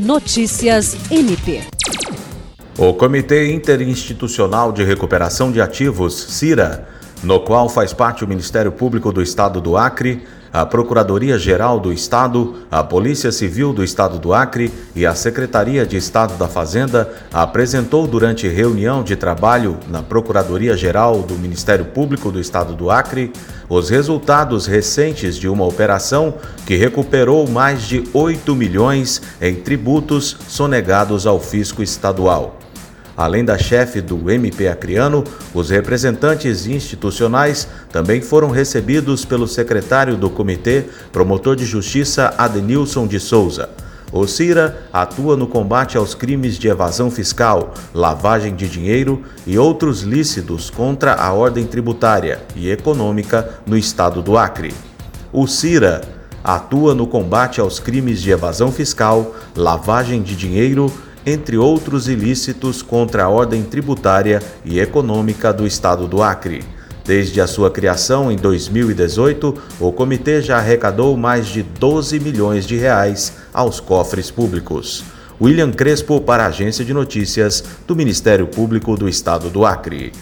Notícias MP. O Comitê Interinstitucional de Recuperação de Ativos, CIRA, no qual faz parte o Ministério Público do Estado do Acre, a Procuradoria-Geral do Estado, a Polícia Civil do Estado do Acre e a Secretaria de Estado da Fazenda apresentou durante reunião de trabalho na Procuradoria-Geral do Ministério Público do Estado do Acre os resultados recentes de uma operação que recuperou mais de 8 milhões em tributos sonegados ao fisco estadual. Além da chefe do MP Acreano, os representantes institucionais também foram recebidos pelo secretário do comitê, promotor de justiça Adenilson de Souza. O CIRA atua no combate aos crimes de evasão fiscal, lavagem de dinheiro e outros lícitos contra a ordem tributária e econômica no estado do Acre. O CIRA atua no combate aos crimes de evasão fiscal, lavagem de dinheiro entre outros ilícitos contra a ordem tributária e econômica do Estado do Acre. Desde a sua criação em 2018, o comitê já arrecadou mais de 12 milhões de reais aos cofres públicos. William Crespo para a Agência de Notícias do Ministério Público do Estado do Acre.